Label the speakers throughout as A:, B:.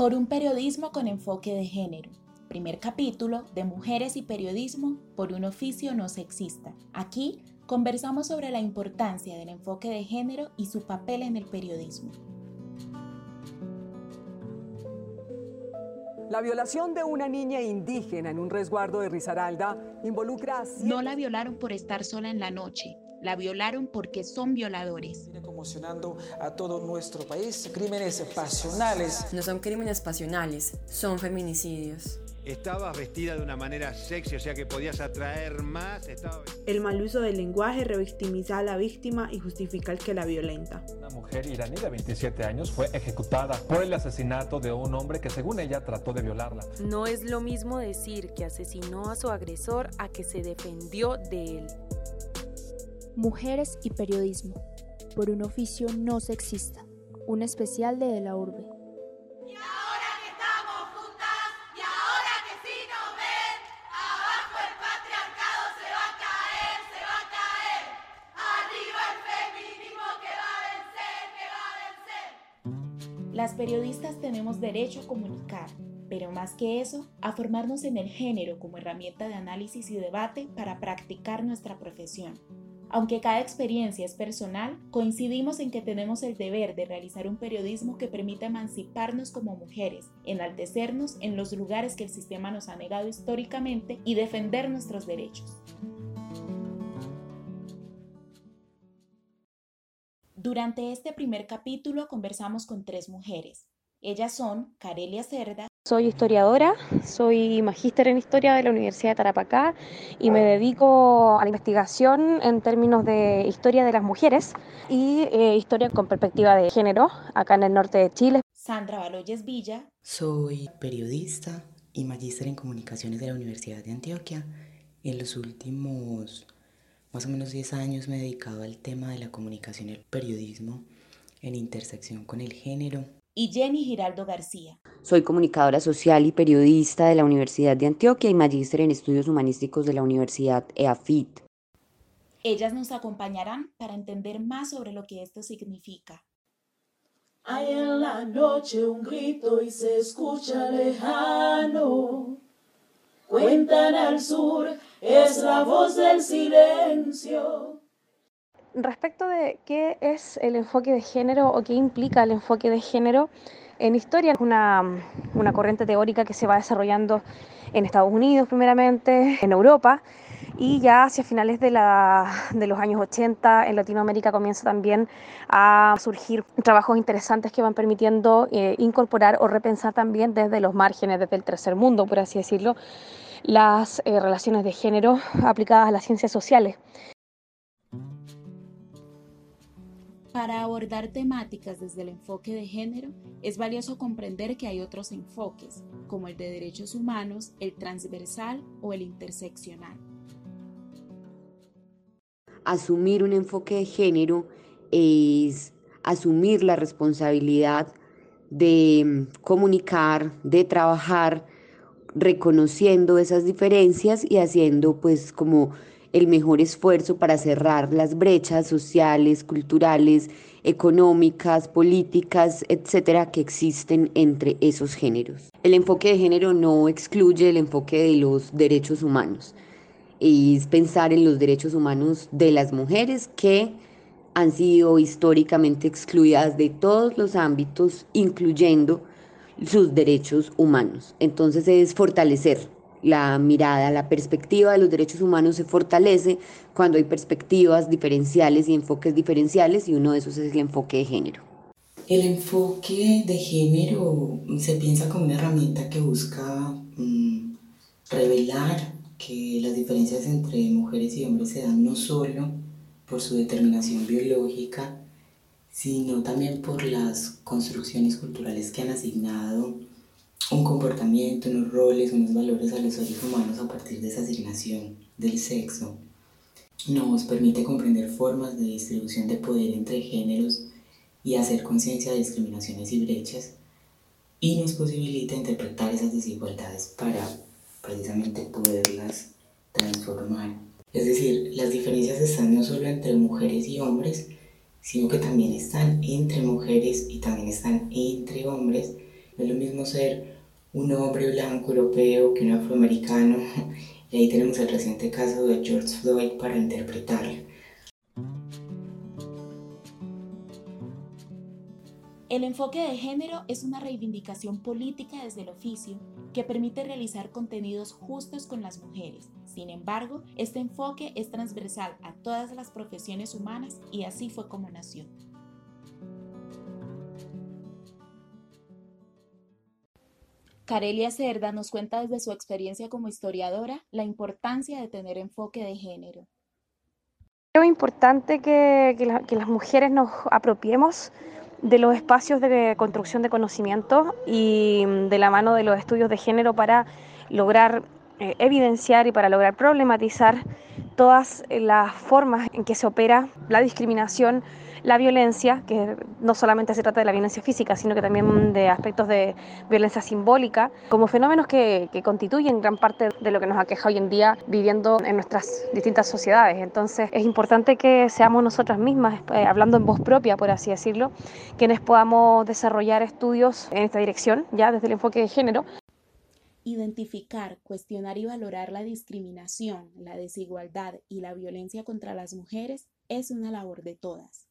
A: Por un periodismo con enfoque de género. Primer capítulo de Mujeres y Periodismo por un oficio no sexista. Aquí conversamos sobre la importancia del enfoque de género y su papel en el periodismo.
B: La violación de una niña indígena en un resguardo de Risaralda involucra a...
A: No la violaron por estar sola en la noche, la violaron porque son violadores.
C: Viene conmocionando a todo nuestro país. Crímenes pasionales.
D: No son crímenes pasionales, son feminicidios.
E: Estabas vestida de una manera sexy, o sea que podías atraer más.
F: El mal uso del lenguaje revictimiza a la víctima y justifica el que la violenta.
G: Una mujer iraní de 27 años fue ejecutada por el asesinato de un hombre que según ella trató de violarla.
H: No es lo mismo decir que asesinó a su agresor a que se defendió de él.
I: Mujeres y periodismo, por un oficio no sexista, un especial de De la Urbe.
A: Las periodistas tenemos derecho a comunicar, pero más que eso, a formarnos en el género como herramienta de análisis y debate para practicar nuestra profesión. Aunque cada experiencia es personal, coincidimos en que tenemos el deber de realizar un periodismo que permita emanciparnos como mujeres, enaltecernos en los lugares que el sistema nos ha negado históricamente y defender nuestros derechos. Durante este primer capítulo conversamos con tres mujeres. Ellas son Carelia Cerda.
J: Soy historiadora, soy magíster en historia de la Universidad de Tarapacá y me dedico a la investigación en términos de historia de las mujeres y eh, historia con perspectiva de género acá en el norte de Chile.
A: Sandra Baloyes Villa.
K: Soy periodista y magíster en comunicaciones de la Universidad de Antioquia. En los últimos más o menos 10 años me he dedicado al tema de la comunicación y el periodismo en intersección con el género.
A: Y Jenny Giraldo García.
L: Soy comunicadora social y periodista de la Universidad de Antioquia y magíster en estudios humanísticos de la Universidad EAFIT.
A: Ellas nos acompañarán para entender más sobre lo que esto significa.
M: Hay en la noche un grito y se escucha lejano. Cuentan al sur es la voz del silencio.
J: Respecto de qué es el enfoque de género o qué implica el enfoque de género, en historia es una, una corriente teórica que se va desarrollando en Estados Unidos primeramente, en Europa, y ya hacia finales de, la, de, los años 80 en Latinoamérica comienza también a surgir trabajos interesantes que van permitiendo eh, incorporar o repensar también desde los márgenes, desde el tercer mundo, por así decirlo, las eh, relaciones de género aplicadas a las ciencias sociales.
A: Para abordar temáticas desde el enfoque de género, es valioso comprender que hay otros enfoques, como el de derechos humanos, el transversal o el interseccional.
L: Asumir un enfoque de género es asumir la responsabilidad de mm, comunicar, de trabajar reconociendo esas diferencias y haciendo pues como el mejor esfuerzo para cerrar las brechas sociales, culturales, económicas, políticas, etcétera, que existen entre esos géneros. El enfoque de género no excluye el enfoque de los derechos humanos. Es pensar en los derechos humanos de las mujeres que han sido históricamente excluidas de todos los ámbitos, incluyendo sus derechos humanos. Entonces es fortalecer la mirada, la perspectiva de los derechos humanos se fortalece cuando hay perspectivas diferenciales y enfoques diferenciales y uno de esos es el enfoque de género.
K: El enfoque de género se piensa como una herramienta que busca mm, revelar que las diferencias entre mujeres y hombres se dan no solo por su determinación biológica, sino también por las construcciones culturales que han asignado un comportamiento, unos roles, unos valores a los seres humanos a partir de esa asignación del sexo. Nos permite comprender formas de distribución de poder entre géneros y hacer conciencia de discriminaciones y brechas y nos posibilita interpretar esas desigualdades para precisamente poderlas transformar. Es decir, las diferencias están no solo entre mujeres y hombres, sino que también están entre mujeres y también están entre hombres es lo mismo ser un hombre blanco europeo que un afroamericano. Y ahí tenemos el reciente caso de George Floyd para interpretarlo.
A: El enfoque de género es una reivindicación política desde el oficio que permite realizar contenidos justos con las mujeres. Sin embargo, este enfoque es transversal a todas las profesiones humanas y así fue como nació. Carelia Cerda nos cuenta desde su experiencia como historiadora la importancia de tener enfoque de género.
J: Es importante que, que las mujeres nos apropiemos de los espacios de construcción de conocimiento y mm, de la mano de los estudios de género para lograr eh, evidenciar y para lograr problematizar todas las formas en que se opera la discriminación, la violencia, que no solamente se trata de la violencia física, sino que también de aspectos de violencia simbólica, como fenómenos que, constituyen gran parte de lo que nos aqueja hoy en día viviendo en nuestras distintas sociedades. Entonces es importante que seamos nosotras mismas, eh, hablando en voz propia, por así decirlo, quienes podamos desarrollar estudios en esta dirección, ya desde el enfoque de género,
A: Identificar, cuestionar y valorar la discriminación, la desigualdad y la violencia contra las mujeres es una labor de todas.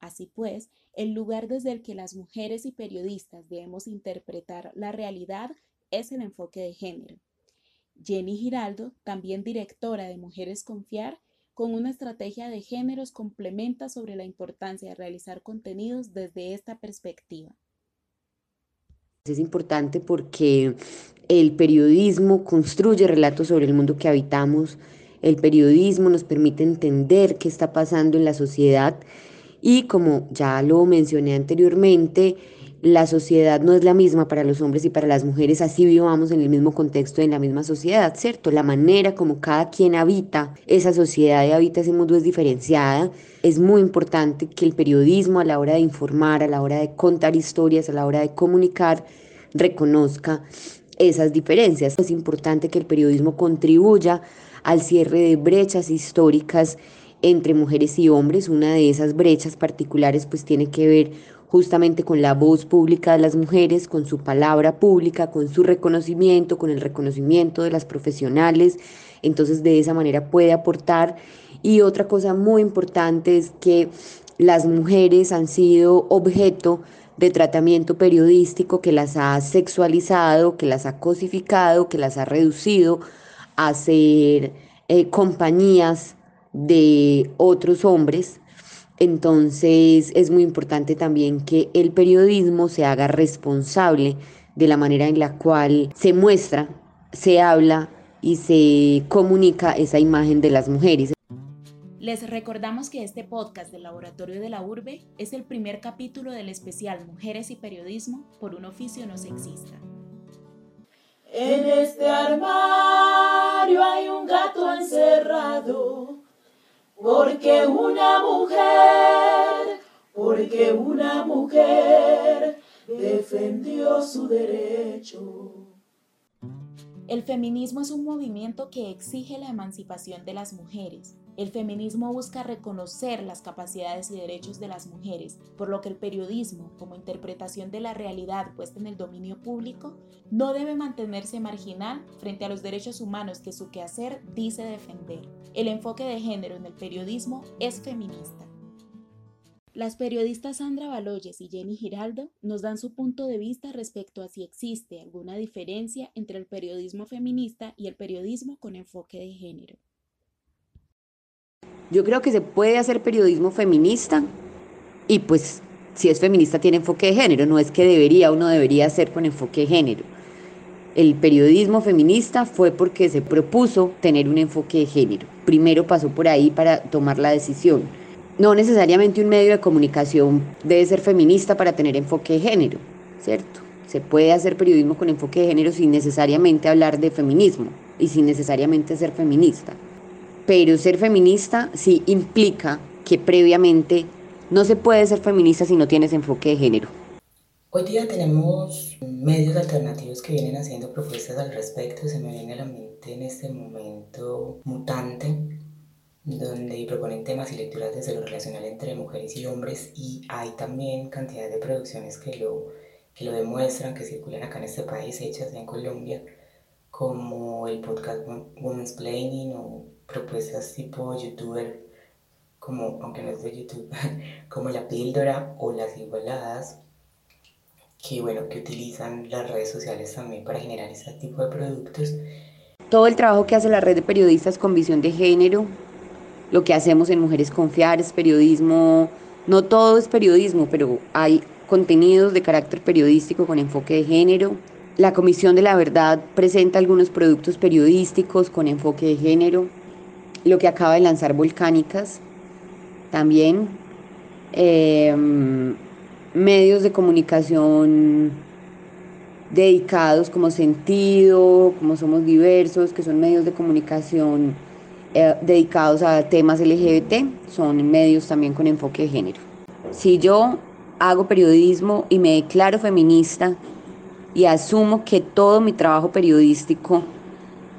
A: Así pues, el lugar desde el que las mujeres y periodistas debemos interpretar la realidad es el enfoque de género. Jenny Giraldo, también directora de Mujeres Confiar, con una estrategia de géneros complementa sobre la importancia de realizar contenidos desde esta perspectiva.
L: Es importante porque el periodismo construye relatos sobre el mundo que habitamos, el periodismo nos permite entender qué está pasando en la sociedad y como ya lo mencioné anteriormente, la sociedad no es la misma para los hombres y para las mujeres, así vivamos en el mismo contexto, en la misma sociedad, ¿cierto? La manera como cada quien habita esa sociedad y habita ese mundo es diferenciada. Es muy importante que el periodismo a la hora de informar, a la hora de contar historias, a la hora de comunicar, reconozca esas diferencias. Es importante que el periodismo contribuya al cierre de brechas históricas entre mujeres y hombres. Una de esas brechas particulares pues tiene que ver justamente con la voz pública de las mujeres, con su palabra pública, con su reconocimiento, con el reconocimiento de las profesionales. Entonces de esa manera puede aportar. Y otra cosa muy importante es que las mujeres han sido objeto de tratamiento periodístico que las ha sexualizado, que las ha cosificado, que las ha reducido a ser eh, compañías de otros hombres. Entonces es muy importante también que el periodismo se haga responsable de la manera en la cual se muestra, se habla y se comunica esa imagen de las mujeres.
A: Les recordamos que este podcast del Laboratorio de la Urbe es el primer capítulo del especial Mujeres y Periodismo por un oficio no sexista.
M: En este armario hay un gato encerrado porque una mujer, porque una mujer defendió su derecho.
A: El feminismo es un movimiento que exige la emancipación de las mujeres. El feminismo busca reconocer las capacidades y derechos de las mujeres, por lo que el periodismo, como interpretación de la realidad puesta en el dominio público, no debe mantenerse marginal frente a los derechos humanos que su quehacer dice defender. El enfoque de género en el periodismo es feminista. Las periodistas Sandra Baloyes y Jenny Giraldo nos dan su punto de vista respecto a si existe alguna diferencia entre el periodismo feminista y el periodismo con enfoque de género.
L: Yo creo que se puede hacer periodismo feminista y pues si es feminista tiene enfoque de género, no es que debería o no debería ser con enfoque de género. El periodismo feminista fue porque se propuso tener un enfoque de género. Primero pasó por ahí para tomar la decisión. No necesariamente un medio de comunicación debe ser feminista para tener enfoque de género, ¿cierto? Se puede hacer periodismo con enfoque de género sin necesariamente hablar de feminismo y sin necesariamente ser feminista pero ser feminista sí implica que previamente no se puede ser feminista si no tienes enfoque de género.
K: Hoy día tenemos medios alternativos que vienen haciendo propuestas al respecto. Se me viene a la mente en este momento Mutante, donde proponen temas y lecturas desde lo relacional entre mujeres y hombres y hay también cantidad de producciones que lo que lo demuestran, que circulan acá en este país, hechas en Colombia, como el podcast Women's Planning o propuestas tipo youtuber, como, aunque no es de YouTube, como La Píldora o Las Igualadas, que bueno, que utilizan las redes sociales también para generar este tipo de productos.
L: Todo el trabajo que hace la red de periodistas con visión de género, lo que hacemos en Mujeres Confiar es periodismo, no todo es periodismo, pero hay contenidos de carácter periodístico con enfoque de género. La Comisión de la Verdad presenta algunos productos periodísticos con enfoque de género. Lo que acaba de lanzar Volcánicas también. Em, medios de comunicación dedicados como sentido, como somos diversos, que son medios de comunicación eh, dedicados a temas LGBT, son medios también con enfoque de género. Si yo hago periodismo y me declaro feminista y asumo que todo mi trabajo periodístico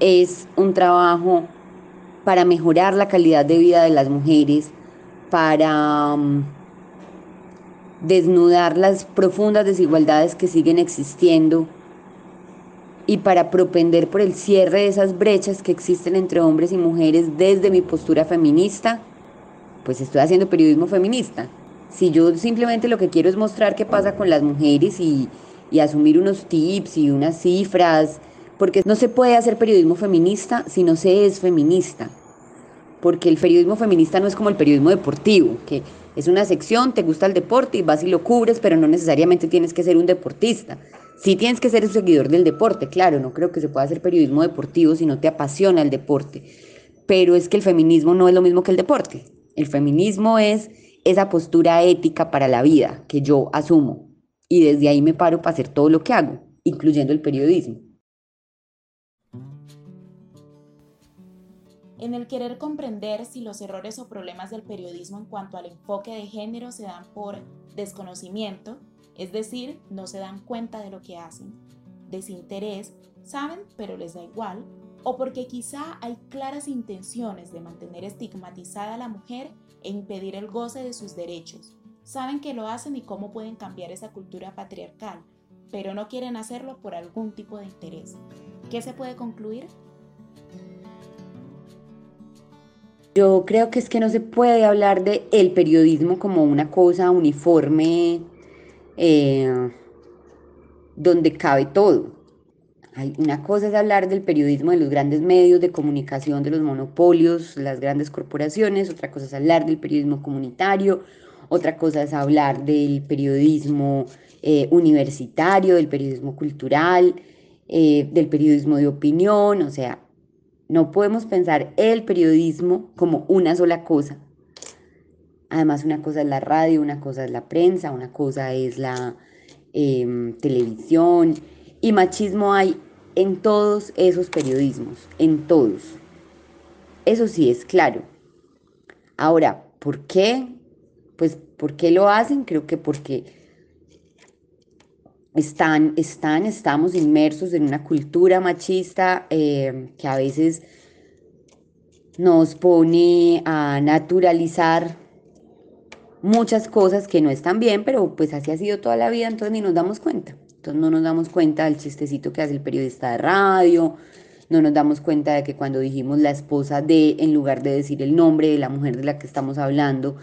L: es un trabajo para mejorar la calidad de vida de las mujeres, para um, desnudar las profundas desigualdades que siguen existiendo y para propender por el cierre de esas brechas que existen entre hombres y mujeres desde mi postura feminista, pues estoy haciendo periodismo feminista. Si yo simplemente lo que quiero es mostrar qué pasa con las mujeres y, y asumir unos tips y unas cifras, porque no se puede hacer periodismo feminista si no se es feminista porque el periodismo feminista no es como el periodismo deportivo, que es una sección, te gusta el deporte y vas y lo cubres, pero no necesariamente tienes que ser un deportista. Sí tienes que ser un seguidor del deporte, claro, no creo que se pueda hacer periodismo deportivo si no te apasiona el deporte, pero es que el feminismo no es lo mismo que el deporte. El feminismo es esa postura ética para la vida que yo asumo y desde ahí me paro para hacer todo lo que hago, incluyendo el periodismo.
A: en el querer comprender si los errores o problemas del periodismo en cuanto al enfoque de género se dan por desconocimiento, es decir, no se dan cuenta de lo que hacen, desinterés, saben pero les da igual, o porque quizá hay claras intenciones de mantener estigmatizada a la mujer e impedir el goce de sus derechos. Saben que lo hacen y cómo pueden cambiar esa cultura patriarcal, pero no quieren hacerlo por algún tipo de interés. ¿Qué se puede concluir?
L: Yo creo que es que no se puede hablar de el periodismo como una cosa uniforme eh, donde cabe todo. Hay, una cosa es hablar del periodismo de los grandes medios de comunicación, de los monopolios, las grandes corporaciones, otra cosa es hablar del periodismo comunitario, otra cosa es hablar del periodismo eh, universitario, del periodismo cultural, eh, del periodismo de opinión, o sea, no podemos pensar el periodismo como una sola cosa. Además, una cosa es la radio, una cosa es la prensa, una cosa es la em, televisión. Y machismo hay en todos esos periodismos, en todos. Eso sí es claro. Ahora, ¿por qué? Pues, ¿por qué lo hacen? Creo que porque están, están, estamos inmersos en una cultura machista eh, que a veces nos pone a naturalizar muchas cosas que no están bien, pero pues así ha sido toda la vida, entonces ni nos damos cuenta. Entonces no nos damos cuenta del chistecito que hace el periodista de radio, no nos damos cuenta de que cuando dijimos la esposa de, en lugar de decir el nombre de la mujer de la que estamos hablando,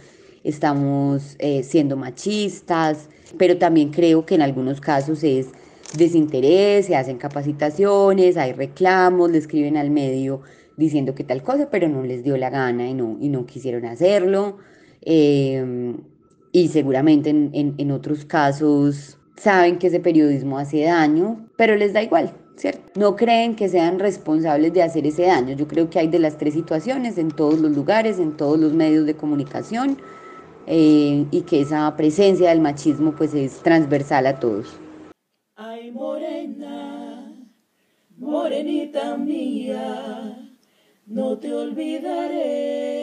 L: estamos eh, siendo machistas, pero también creo que en algunos casos es desinterés, se hacen capacitaciones, hay reclamos, le escriben al medio diciendo que tal cosa, pero no les dio la gana y no, y no quisieron hacerlo. Em, y seguramente en, en otros casos saben que ese periodismo hace daño, pero les da igual, ¿cierto? No creen que sean responsables de hacer ese daño. Yo creo que hay de las tres situaciones en todos los lugares, en todos los medios de comunicación. Eh, y que esa presencia del machismo pues es transversal a todos.
M: Ay, morena, morenita mía, no te olvidaré.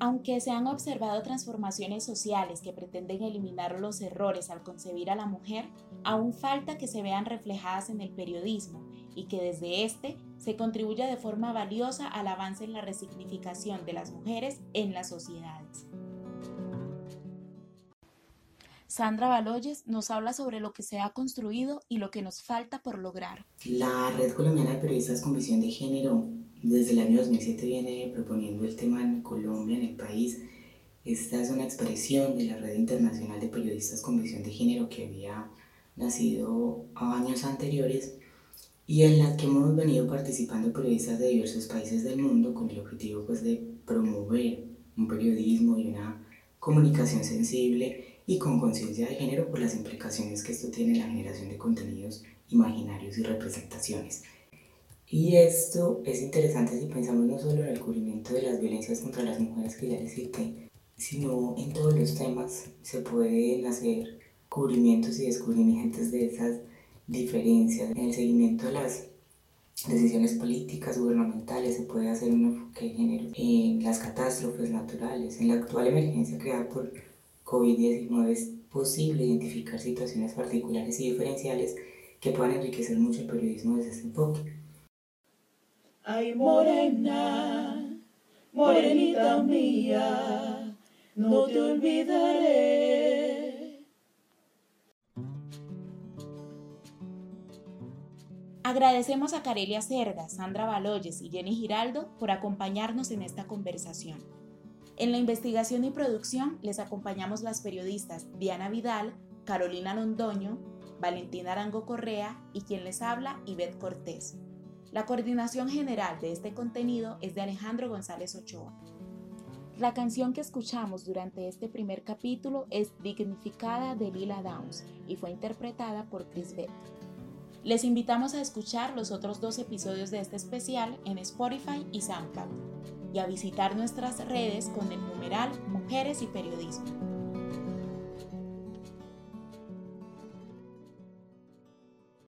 A: Aunque se han observado transformaciones sociales que pretenden eliminar los errores al concebir a la mujer, aún falta que se vean reflejadas en el periodismo y que desde este se contribuya de forma valiosa al avance en la resignificación de las mujeres en las sociedades. Sandra Baloyes nos habla sobre lo que se ha construido y lo que nos falta por lograr.
K: La Red Colombiana de Periodistas con Visión de Género desde el año 2007 viene proponiendo el tema en Colombia, en el país. Esta es una expresión de la Red Internacional de Periodistas con Visión de Género que había nacido años anteriores y en la que hemos venido participando periodistas de diversos países del mundo con el objetivo pues, de promover un periodismo y una comunicación sensible y con conciencia de género por las implicaciones que esto tiene en la generación de contenidos imaginarios y representaciones. Y esto es interesante si pensamos no solo en el cubrimiento de las violencias contra las mujeres que ya les cité, sino en todos los temas se pueden hacer cubrimientos y descubrimientos de esas diferencias. En el seguimiento de las decisiones políticas, gubernamentales, se puede hacer un enfoque de género en las catástrofes naturales, en la actual emergencia creada por COVID-19 es posible identificar situaciones particulares y diferenciales que puedan enriquecer mucho el periodismo desde ese enfoque.
M: Ay, morena, morenita mía, no te olvidaré.
A: Agradecemos a Carelia Cerda, Sandra Baloyes y Jenny Giraldo por acompañarnos en esta conversación. En la investigación y producción les acompañamos las periodistas Diana Vidal, Carolina Londoño, Valentina Arango Correa y quien les habla, Ivette Cortés. La coordinación general de este contenido es de Alejandro González Ochoa. La canción que escuchamos durante este primer capítulo es Dignificada de Lila Downs y fue interpretada por Chris Beck. Les invitamos a escuchar los otros dos episodios de este especial en Spotify y SoundCloud y a visitar nuestras redes con el numeral Mujeres y Periodismo.